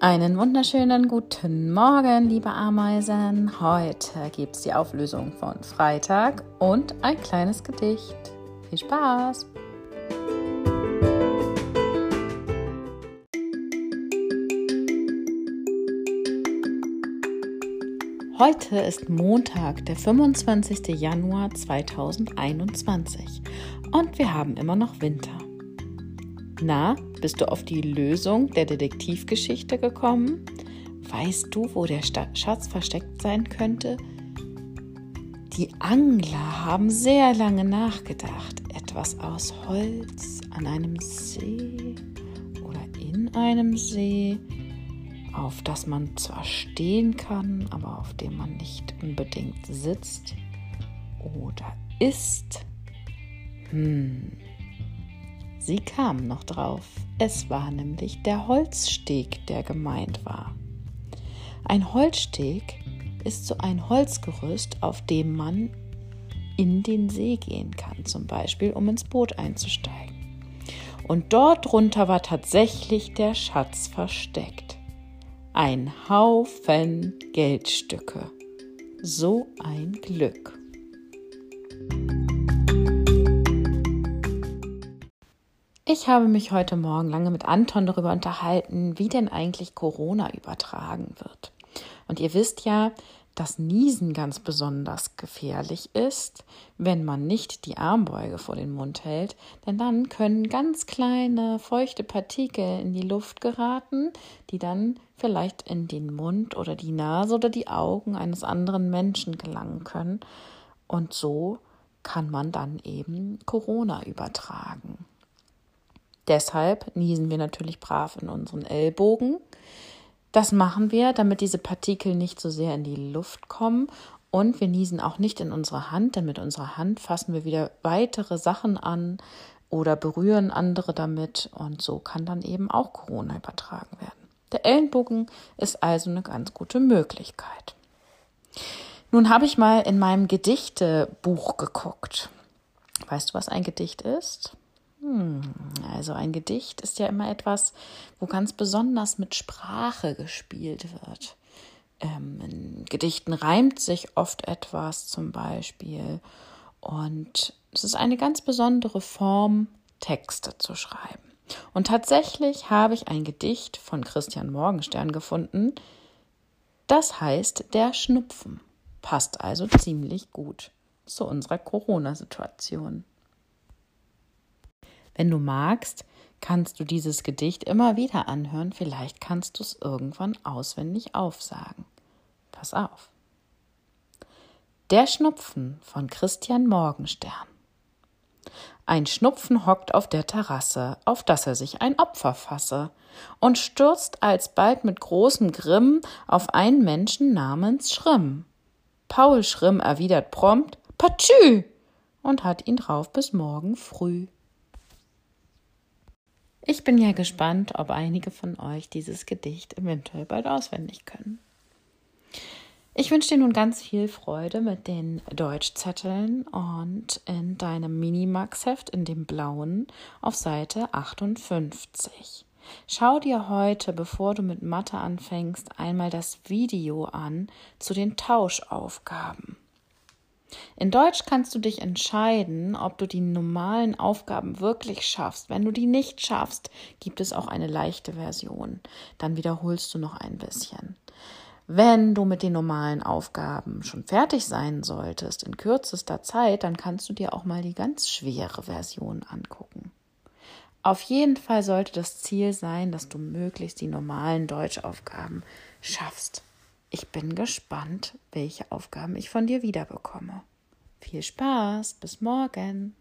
Einen wunderschönen guten Morgen, liebe Ameisen. Heute gibt es die Auflösung von Freitag und ein kleines Gedicht. Viel Spaß! Heute ist Montag, der 25. Januar 2021 und wir haben immer noch Winter. Na, bist du auf die Lösung der Detektivgeschichte gekommen? Weißt du, wo der Schatz versteckt sein könnte? Die Angler haben sehr lange nachgedacht. Etwas aus Holz an einem See oder in einem See, auf das man zwar stehen kann, aber auf dem man nicht unbedingt sitzt oder ist. Hm. Sie kamen noch drauf. Es war nämlich der Holzsteg, der gemeint war. Ein Holzsteg ist so ein Holzgerüst, auf dem man in den See gehen kann, zum Beispiel um ins Boot einzusteigen. Und dort drunter war tatsächlich der Schatz versteckt. Ein Haufen Geldstücke. So ein Glück. Ich habe mich heute Morgen lange mit Anton darüber unterhalten, wie denn eigentlich Corona übertragen wird. Und ihr wisst ja, dass Niesen ganz besonders gefährlich ist, wenn man nicht die Armbeuge vor den Mund hält, denn dann können ganz kleine feuchte Partikel in die Luft geraten, die dann vielleicht in den Mund oder die Nase oder die Augen eines anderen Menschen gelangen können. Und so kann man dann eben Corona übertragen. Deshalb niesen wir natürlich brav in unseren Ellbogen. Das machen wir, damit diese Partikel nicht so sehr in die Luft kommen. Und wir niesen auch nicht in unsere Hand, denn mit unserer Hand fassen wir wieder weitere Sachen an oder berühren andere damit. Und so kann dann eben auch Corona übertragen werden. Der Ellenbogen ist also eine ganz gute Möglichkeit. Nun habe ich mal in meinem Gedichtebuch geguckt. Weißt du, was ein Gedicht ist? Hm, also ein Gedicht ist ja immer etwas, wo ganz besonders mit Sprache gespielt wird. Ähm, in Gedichten reimt sich oft etwas zum Beispiel. Und es ist eine ganz besondere Form, Texte zu schreiben. Und tatsächlich habe ich ein Gedicht von Christian Morgenstern gefunden. Das heißt Der Schnupfen. Passt also ziemlich gut zu unserer Corona-Situation. Wenn du magst, kannst du dieses Gedicht immer wieder anhören, vielleicht kannst du es irgendwann auswendig aufsagen. Pass auf. Der Schnupfen von Christian Morgenstern. Ein Schnupfen hockt auf der Terrasse, auf dass er sich ein Opfer fasse, und stürzt alsbald mit großem Grimm auf einen Menschen namens Schrimm. Paul Schrimm erwidert prompt Patschü und hat ihn drauf bis morgen früh. Ich bin ja gespannt, ob einige von euch dieses Gedicht eventuell bald auswendig können. Ich wünsche dir nun ganz viel Freude mit den Deutschzetteln und in deinem Minimax-Heft in dem blauen auf Seite 58. Schau dir heute, bevor du mit Mathe anfängst, einmal das Video an zu den Tauschaufgaben. In Deutsch kannst du dich entscheiden, ob du die normalen Aufgaben wirklich schaffst. Wenn du die nicht schaffst, gibt es auch eine leichte Version. Dann wiederholst du noch ein bisschen. Wenn du mit den normalen Aufgaben schon fertig sein solltest in kürzester Zeit, dann kannst du dir auch mal die ganz schwere Version angucken. Auf jeden Fall sollte das Ziel sein, dass du möglichst die normalen Deutschaufgaben schaffst. Ich bin gespannt, welche Aufgaben ich von dir wiederbekomme. Viel Spaß, bis morgen.